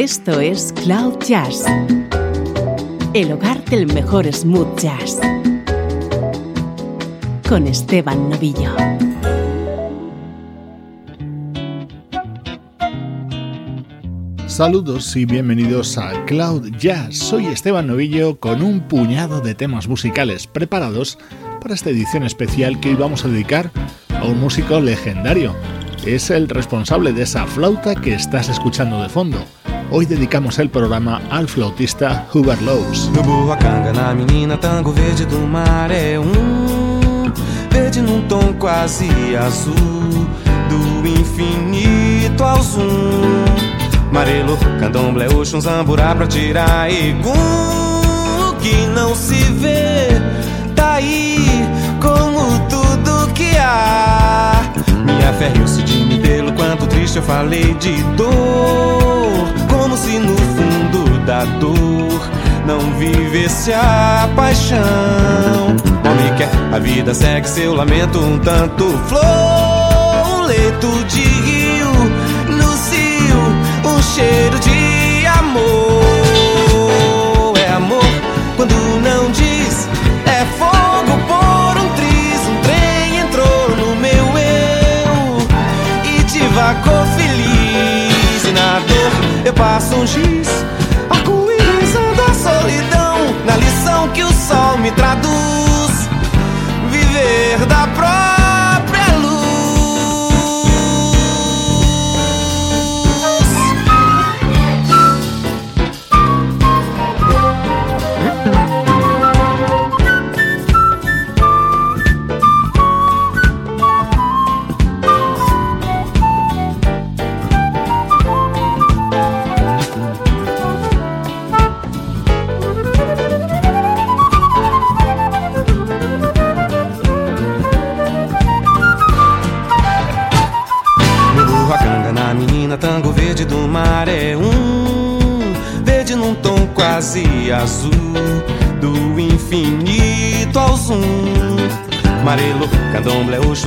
Esto es Cloud Jazz, el hogar del mejor smooth jazz, con Esteban Novillo. Saludos y bienvenidos a Cloud Jazz. Soy Esteban Novillo con un puñado de temas musicales preparados para esta edición especial que hoy vamos a dedicar a un músico legendario. Es el responsable de esa flauta que estás escuchando de fondo. Hoy dedicamos el programa al flautista Hubert Lowe's. A canga na menina, tango verde do mar é um verde num tom quase azul, do infinito ao zoom. Marelo, candomblé, oxum, zamburá pra tirar egum. O que não se vê, tá aí como tudo que há. Minha fé riu-se de mim pelo quanto triste eu falei de dor se no fundo da dor não vivesse a paixão. Homem quer, a vida segue seu lamento um tanto flor, um leito de rio, no cio, um cheiro de eu passo um giz Arco-íris a solidão Na lição que o sol me traduz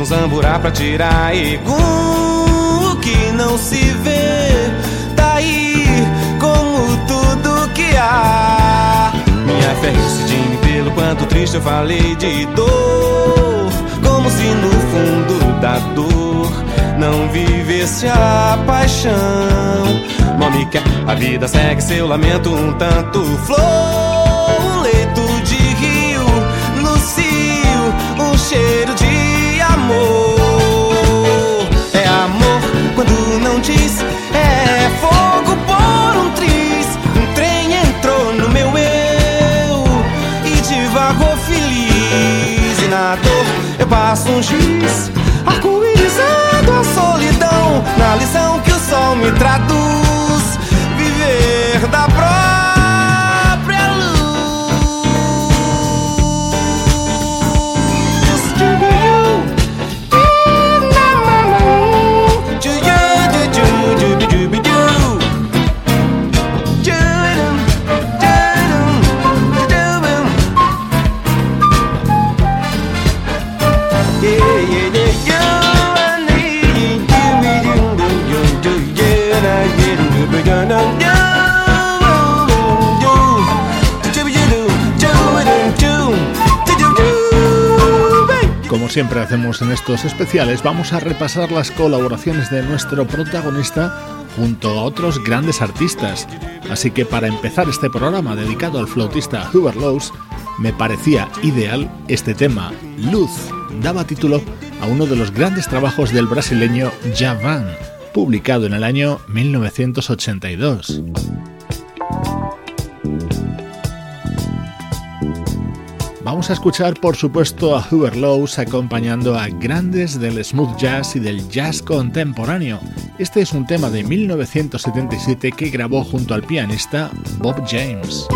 oxum, zamburá pra tirar egum. O que não se vê, tá aí como tudo que há. Minha fé se de mim pelo quanto triste eu falei de dor, como se no fundo da dor não vivesse a paixão. Nome quer, a vida segue seu lamento um tanto flor, passo um giz, arco-íris a solidão na lição que o sol me traduz. Siempre hacemos en estos especiales, vamos a repasar las colaboraciones de nuestro protagonista junto a otros grandes artistas. Así que para empezar este programa dedicado al flautista Hubert Lowe's, me parecía ideal este tema, Luz, daba título a uno de los grandes trabajos del brasileño Javan, publicado en el año 1982. Vamos a escuchar por supuesto a Hubert Lowe's acompañando a grandes del smooth jazz y del jazz contemporáneo. Este es un tema de 1977 que grabó junto al pianista Bob James.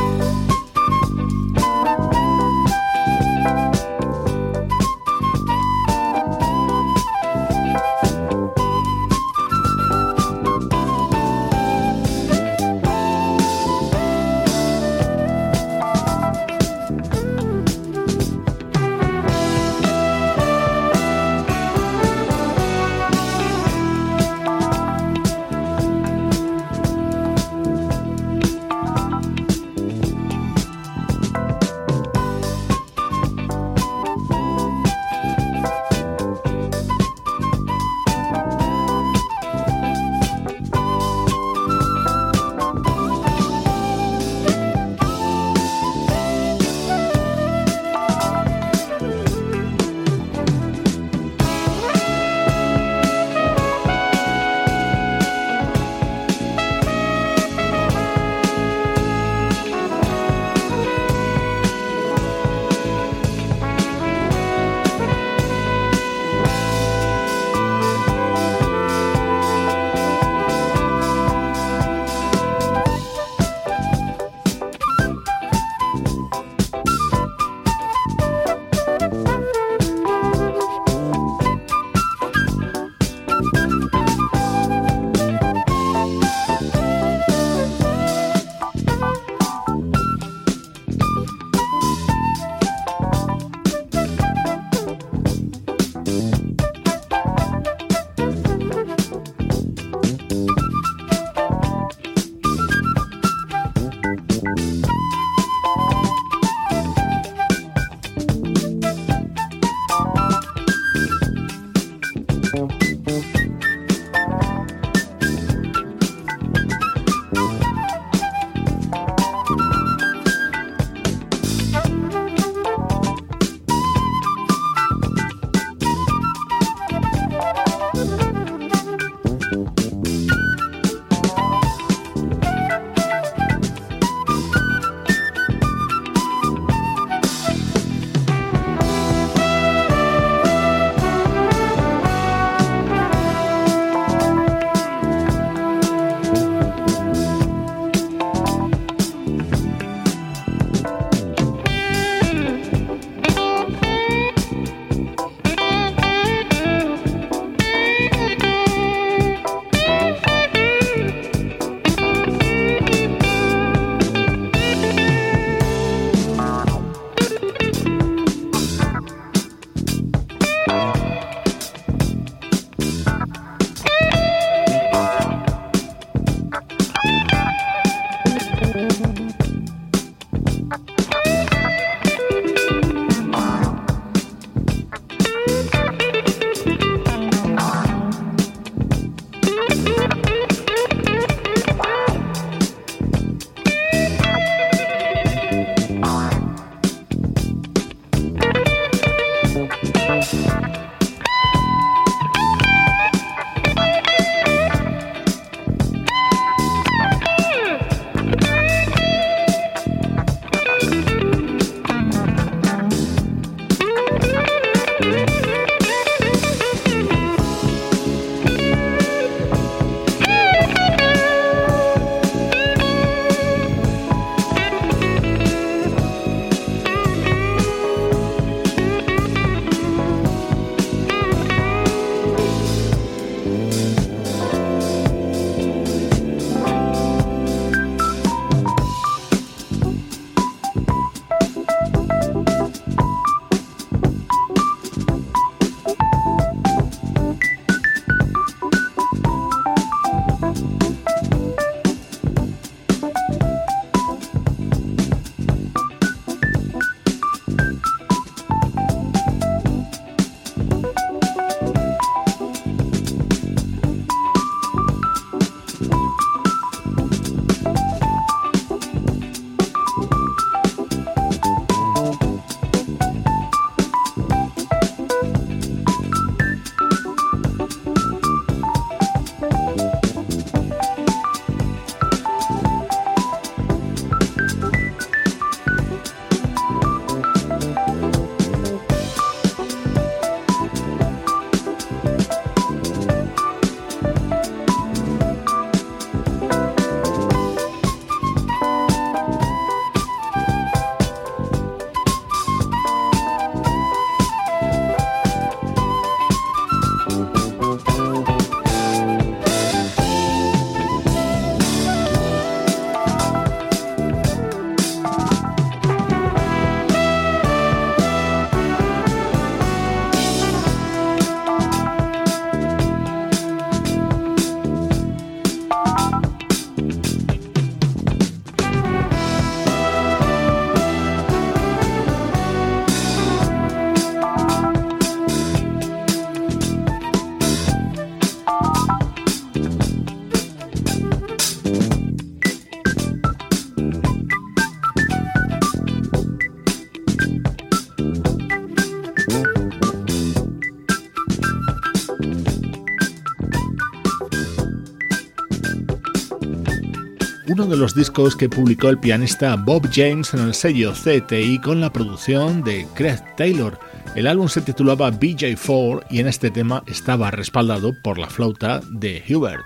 Uno de los discos que publicó el pianista Bob James en el sello CTI con la producción de Craig Taylor. El álbum se titulaba BJ4 y en este tema estaba respaldado por la flauta de Hubert.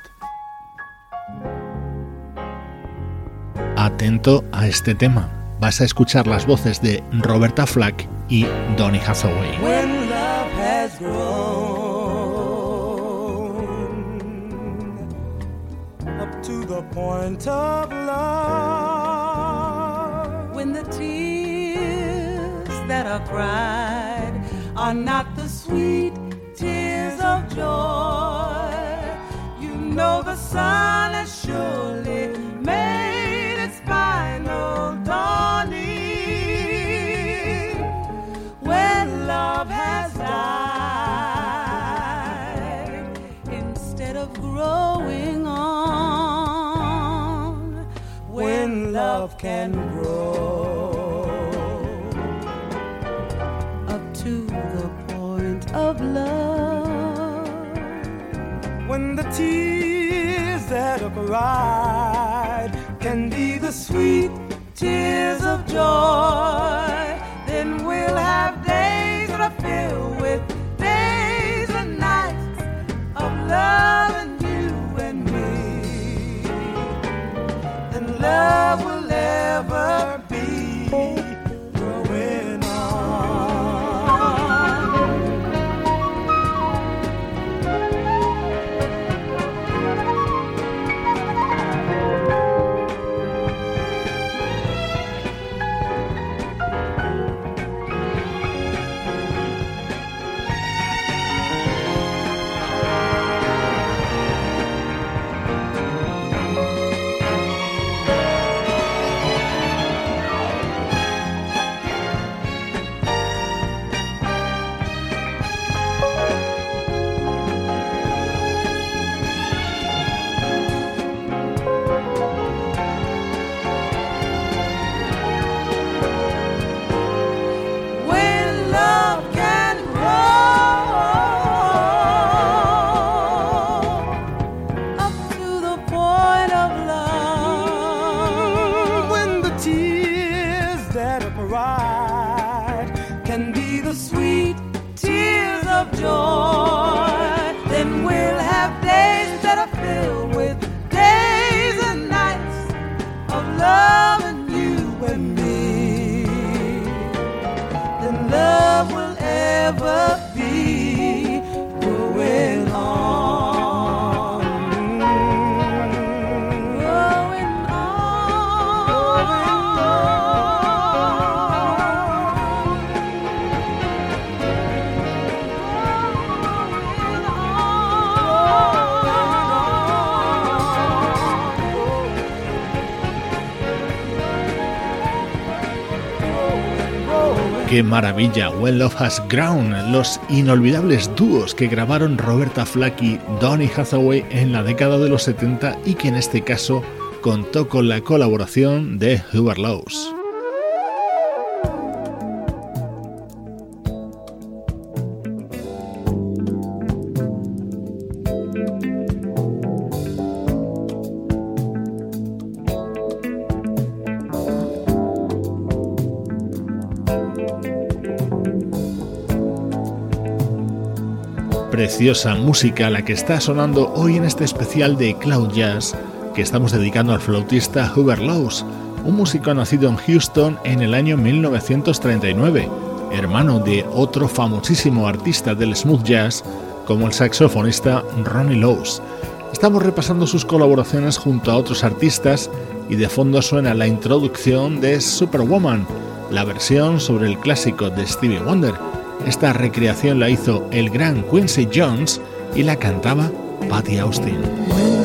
Atento a este tema. Vas a escuchar las voces de Roberta Flack y Donny Hathaway. point of are not the sweet tears of joy, you know the sun has 中。¡Qué maravilla! Well Love Has Ground, los inolvidables dúos que grabaron Roberta Flack y Donny Hathaway en la década de los 70 y que en este caso contó con la colaboración de Hubert Laws. Música la que está sonando hoy en este especial de Cloud Jazz que estamos dedicando al flautista Hubert Laws, un músico nacido en Houston en el año 1939, hermano de otro famosísimo artista del smooth jazz como el saxofonista Ronnie Laws. Estamos repasando sus colaboraciones junto a otros artistas y de fondo suena la introducción de Superwoman, la versión sobre el clásico de Stevie Wonder esta recreación la hizo el gran Quincy Jones y la cantaba Patty Austin.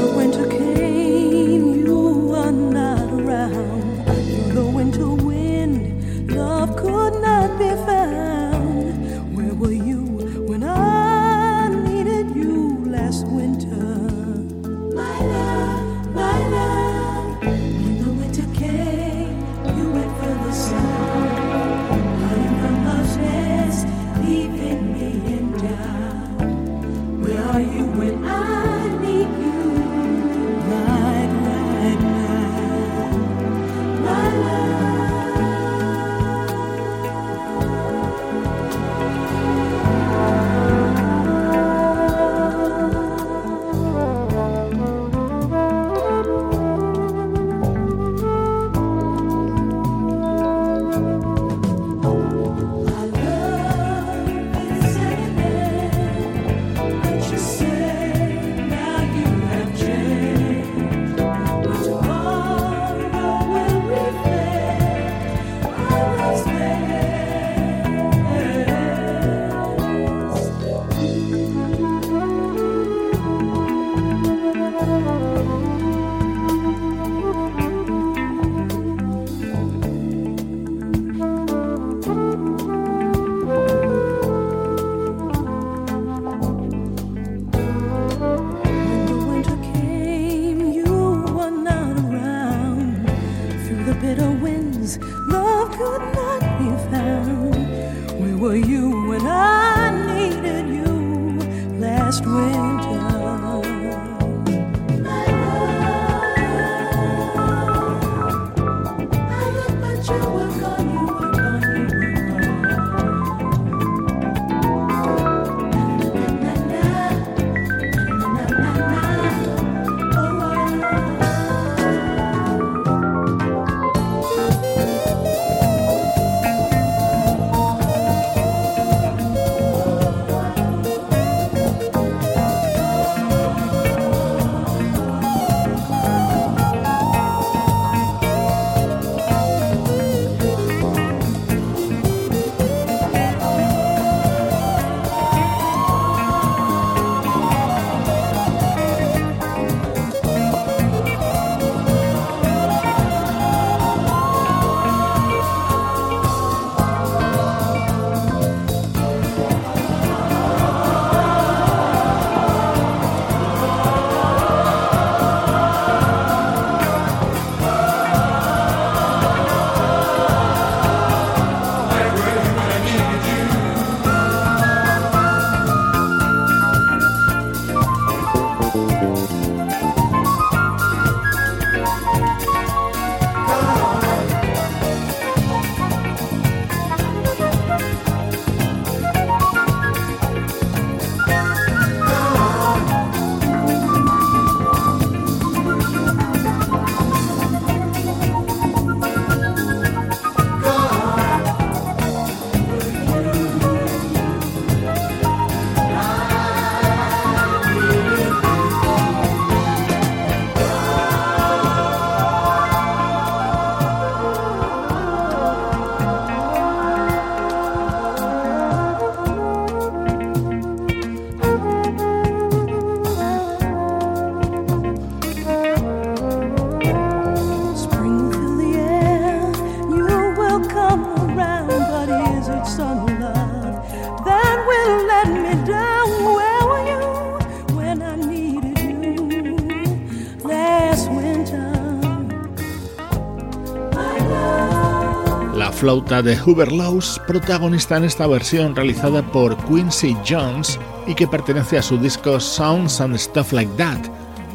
Flauta de Hubert Laws, protagonista en esta versión realizada por Quincy Jones y que pertenece a su disco Sounds and Stuff Like That,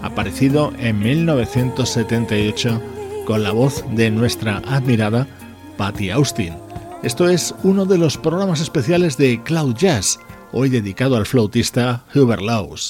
aparecido en 1978 con la voz de nuestra admirada Patty Austin. Esto es uno de los programas especiales de Cloud Jazz, hoy dedicado al flautista Hubert Laws.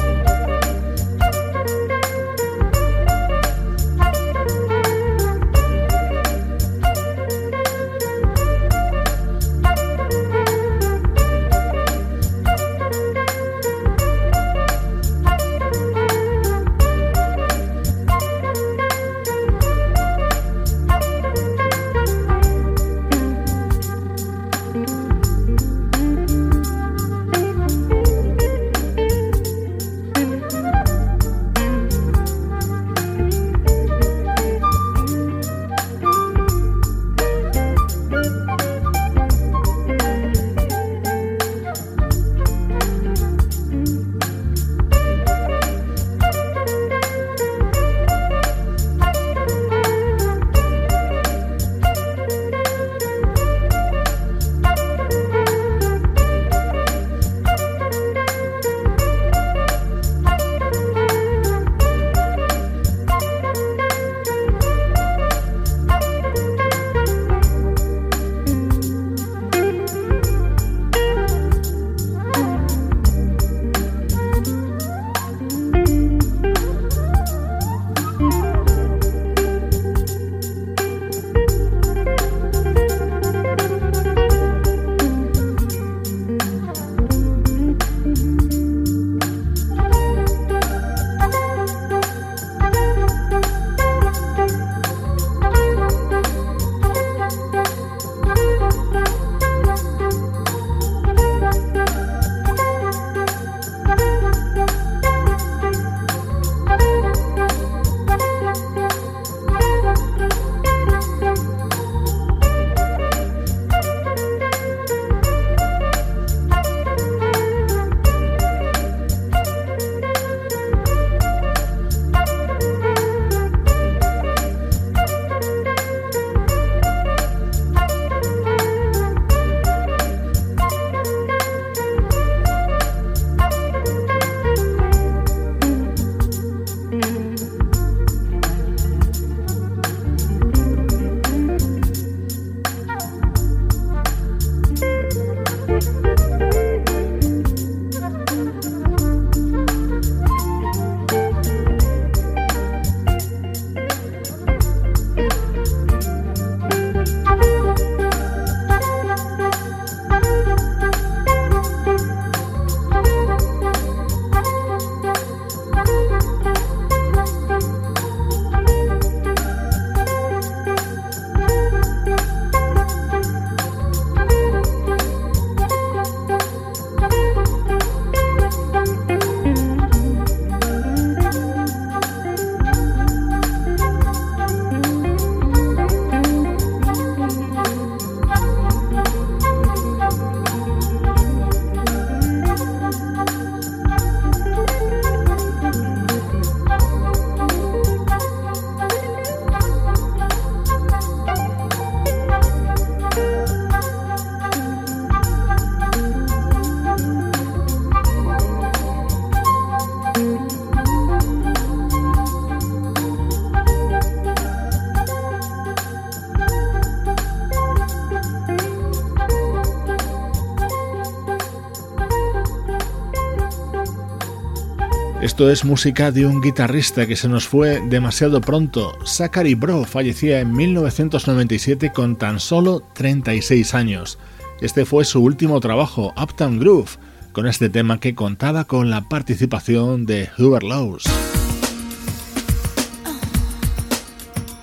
Es música de un guitarrista que se nos fue demasiado pronto. Zachary Bro fallecía en 1997 con tan solo 36 años. Este fue su último trabajo, Uptown Groove, con este tema que contaba con la participación de Hubert Laws.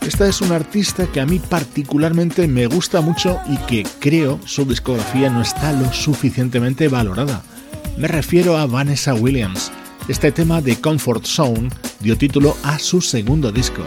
Esta es una artista que a mí particularmente me gusta mucho y que creo su discografía no está lo suficientemente valorada. Me refiero a Vanessa Williams. Este tema de Comfort Zone dio título a su segundo disco.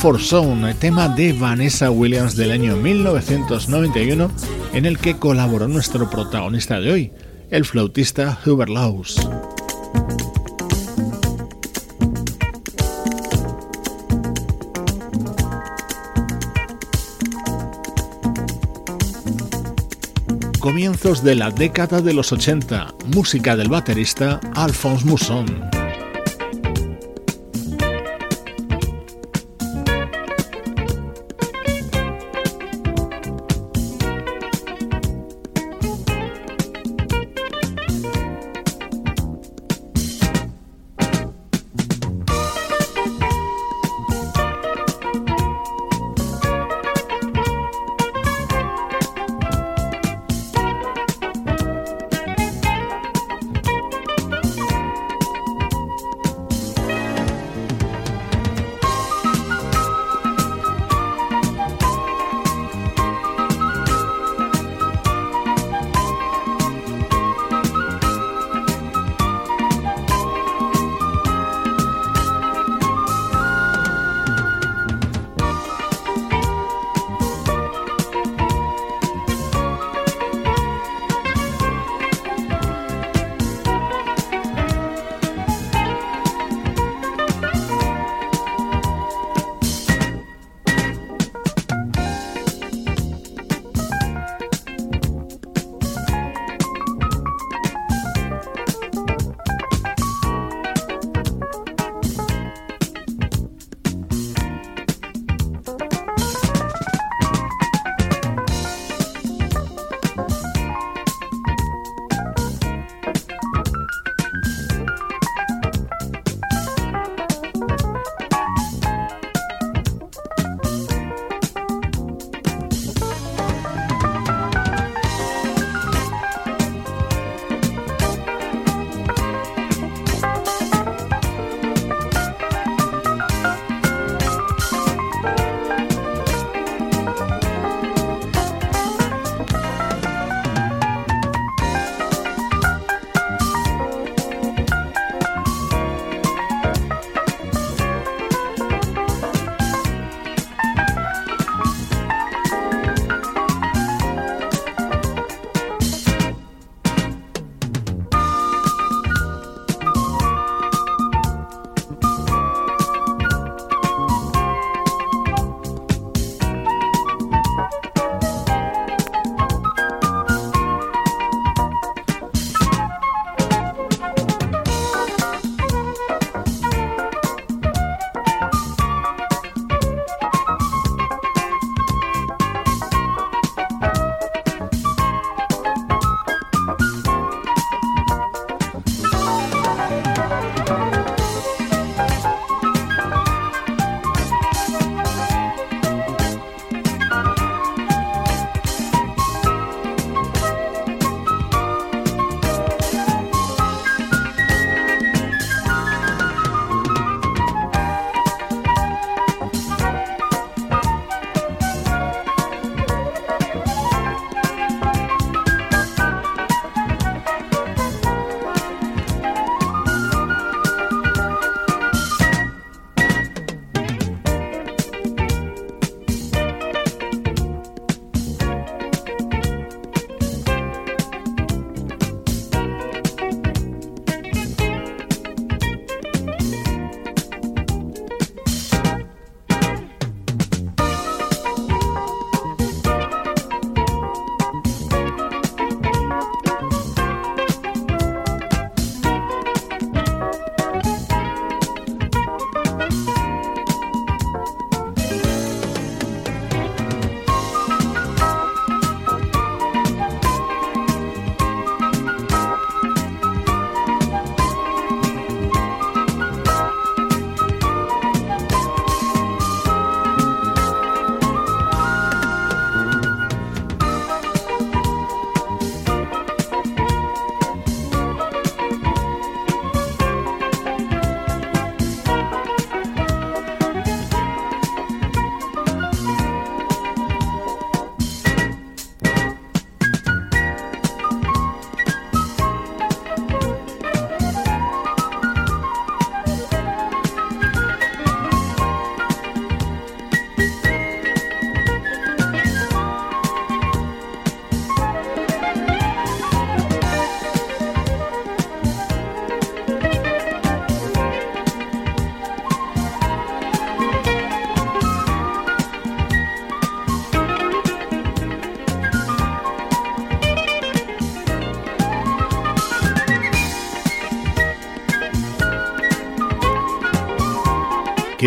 Comfort Zone, tema de Vanessa Williams del año 1991, en el que colaboró nuestro protagonista de hoy, el flautista Hubert Laws. Comienzos de la década de los 80, música del baterista Alphonse Mousson.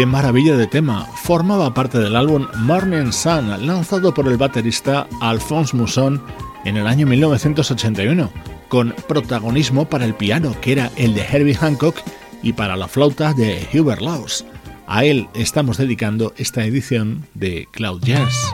Qué maravilla de tema. Formaba parte del álbum Morning Sun, lanzado por el baterista Alphonse Mousson en el año 1981, con protagonismo para el piano, que era el de Herbie Hancock, y para la flauta de Hubert Laws. A él estamos dedicando esta edición de Cloud Jazz.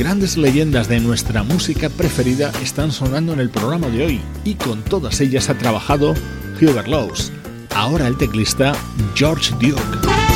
Grandes leyendas de nuestra música preferida están sonando en el programa de hoy y con todas ellas ha trabajado Hubert Laws, ahora el teclista George Duke.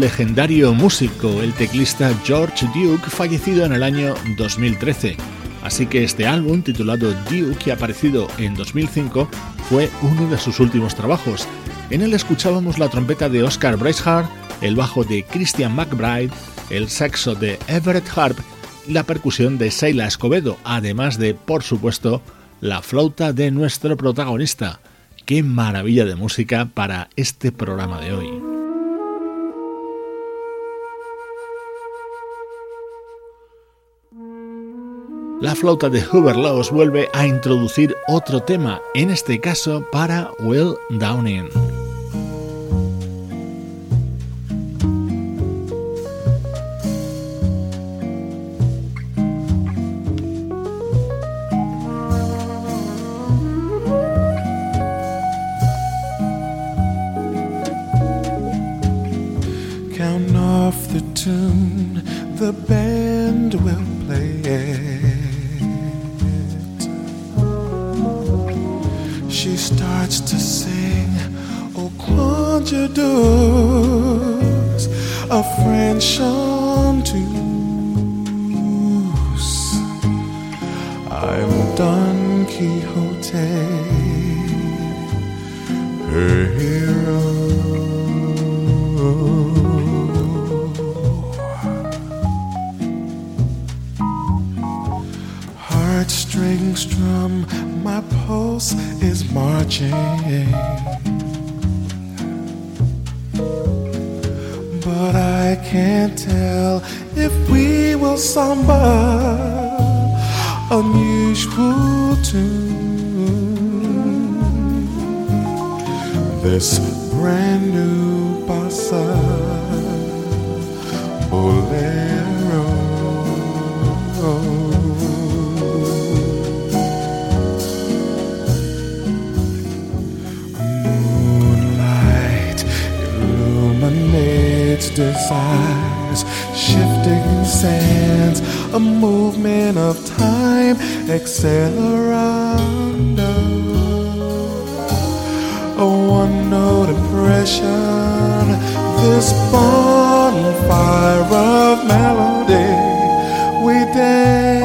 Legendario músico, el teclista George Duke, fallecido en el año 2013. Así que este álbum, titulado Duke, que ha aparecido en 2005, fue uno de sus últimos trabajos. En él escuchábamos la trompeta de Oscar Bracehart, el bajo de Christian McBride, el saxo de Everett Harp la percusión de Sheila Escobedo, además de, por supuesto, la flauta de nuestro protagonista. ¡Qué maravilla de música para este programa de hoy! La flauta de Hubert Laws vuelve a introducir otro tema, en este caso para Will Downing. introduce a friend Sean I'm Don Quixote, her hero. Strings drum, my pulse is marching. can't tell if we will samba unusual tune. This brand new bossa. Oh, shifting sands, a movement of time, accelerando. A one note impression, this bonfire of melody, we dance,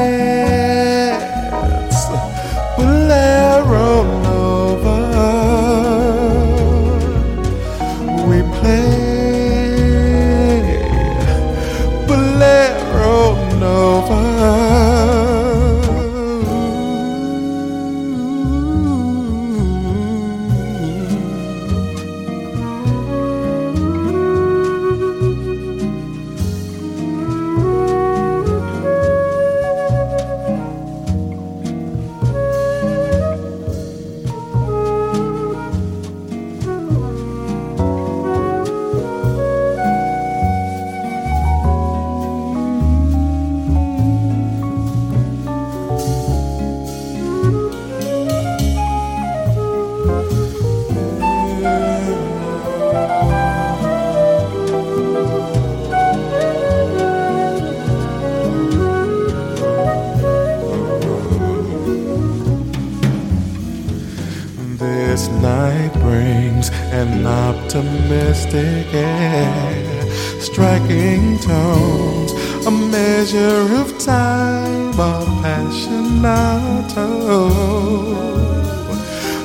air, striking tones, a measure of time, a passionato,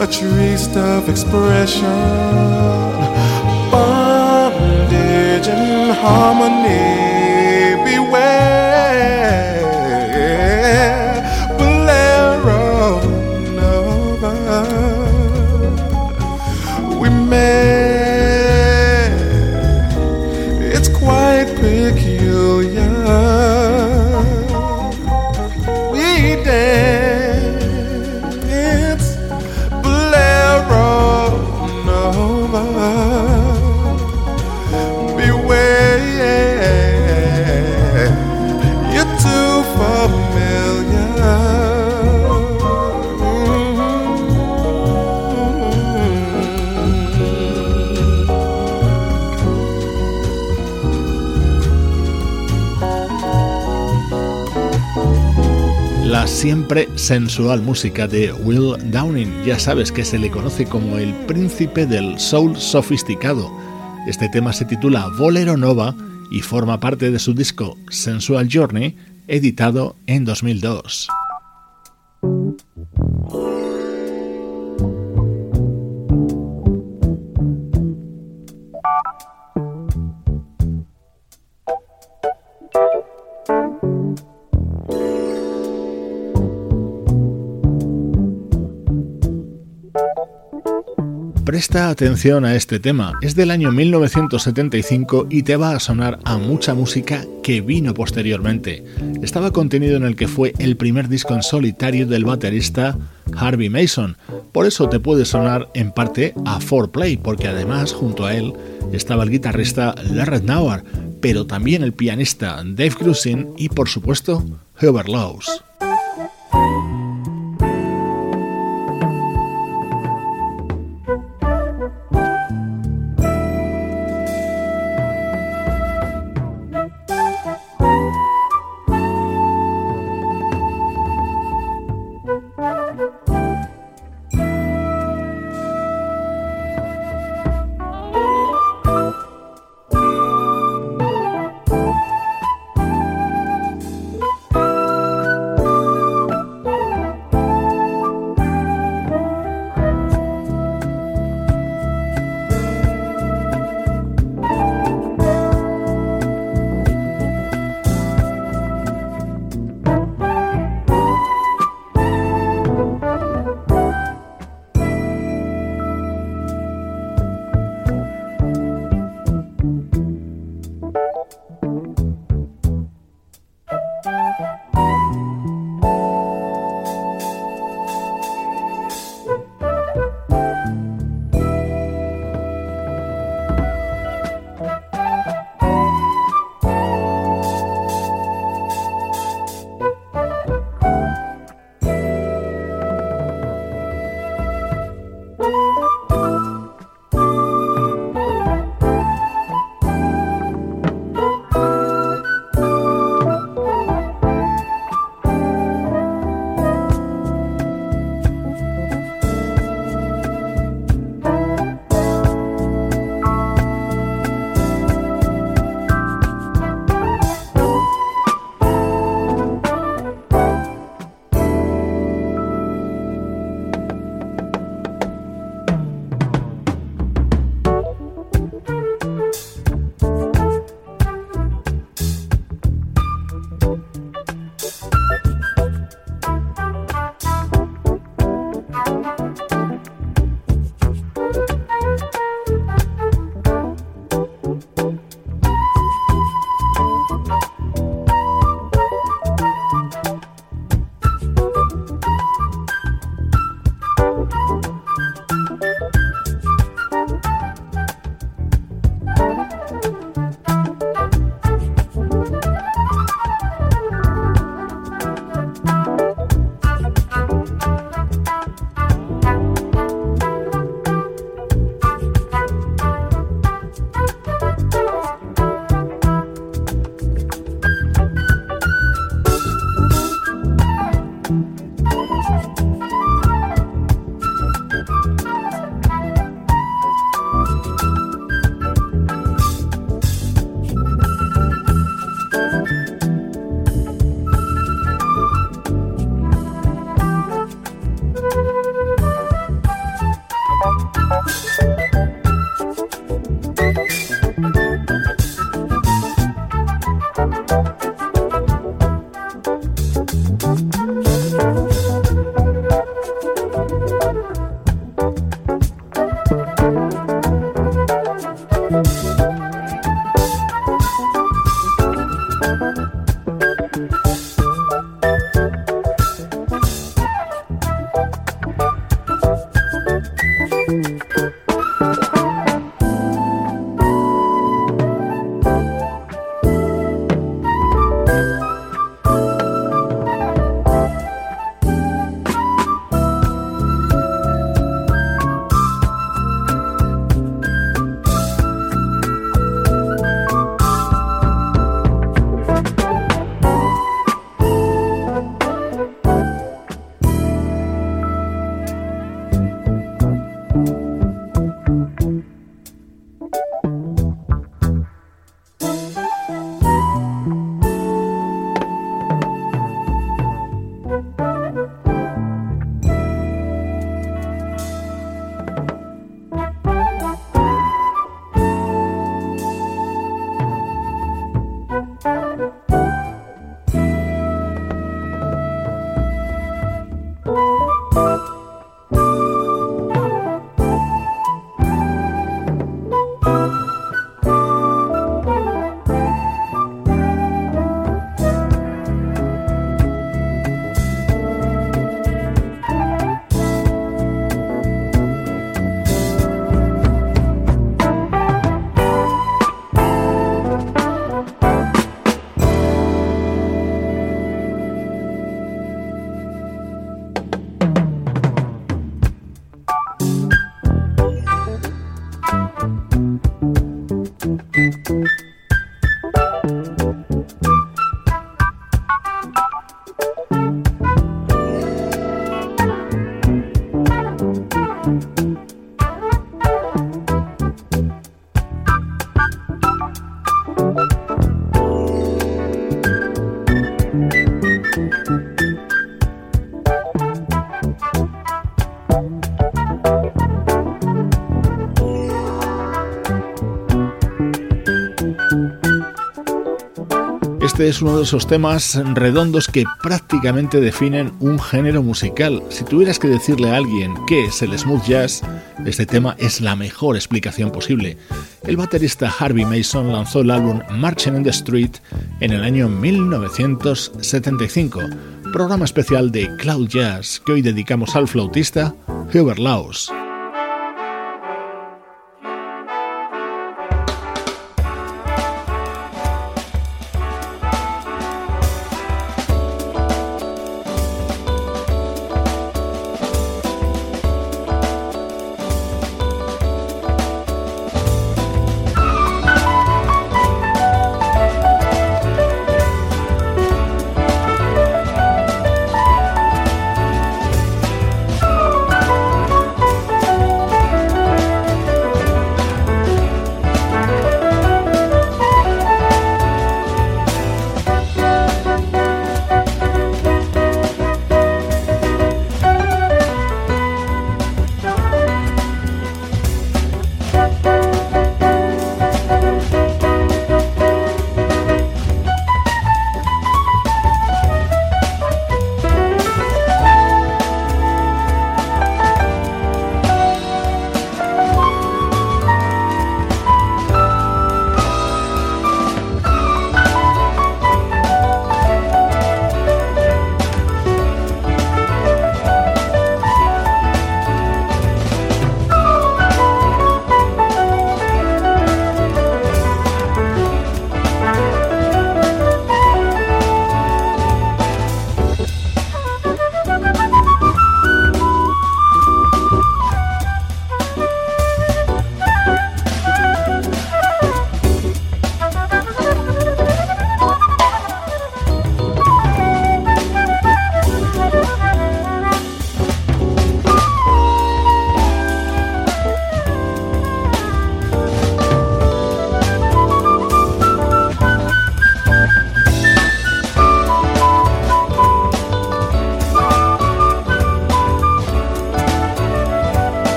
a triste of expression, bondage and harmony. Sensual música de Will Downing. Ya sabes que se le conoce como el príncipe del soul sofisticado. Este tema se titula Bolero Nova y forma parte de su disco Sensual Journey, editado en 2002. Presta atención a este tema, es del año 1975 y te va a sonar a mucha música que vino posteriormente. Estaba contenido en el que fue el primer disco en solitario del baterista Harvey Mason, por eso te puede sonar en parte a 4Play, porque además junto a él estaba el guitarrista Larry Nauer, pero también el pianista Dave Grusin y por supuesto Hubert Laws. Este es uno de esos temas redondos que prácticamente definen un género musical. Si tuvieras que decirle a alguien qué es el smooth jazz, este tema es la mejor explicación posible. El baterista Harvey Mason lanzó el álbum Marching in the Street en el año 1975, programa especial de Cloud Jazz que hoy dedicamos al flautista Hubert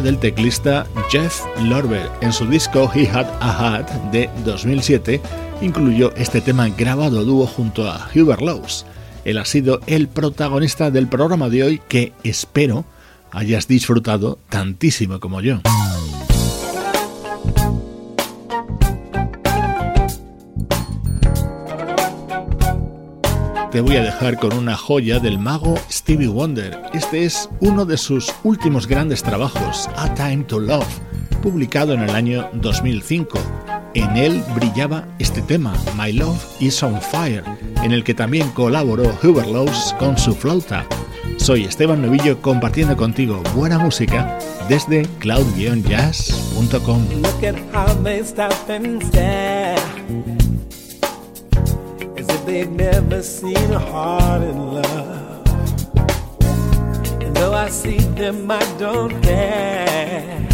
Del teclista Jeff Lorber. En su disco He Had a Hat de 2007 incluyó este tema grabado dúo junto a Hubert Laws. Él ha sido el protagonista del programa de hoy que espero hayas disfrutado tantísimo como yo. Te voy a dejar con una joya del mago Stevie Wonder. Este es uno de sus últimos grandes trabajos, A Time to Love, publicado en el año 2005. En él brillaba este tema, My Love is on Fire, en el que también colaboró Hubert con su flauta. Soy Esteban Novillo compartiendo contigo buena música desde cloud-jazz.com. they've never seen a heart in love. And though I see them, I don't care.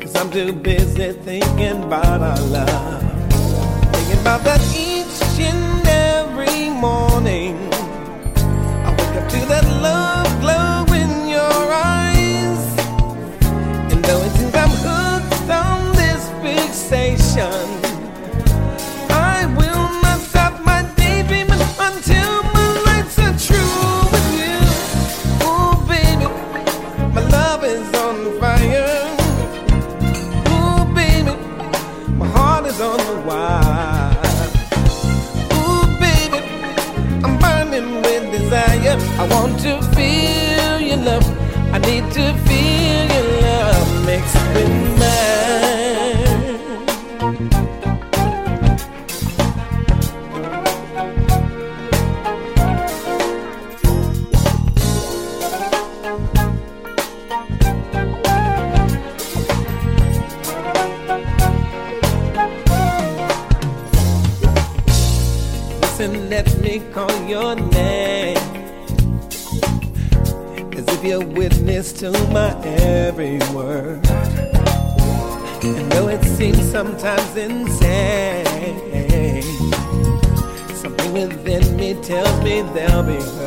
Cause I'm too busy thinking about our love. Thinking about that each and every morning. I wake up to that love glow in your eyes. And though it seems I'm hooked on this fixation. To feel your love mixed with mine. Me they'll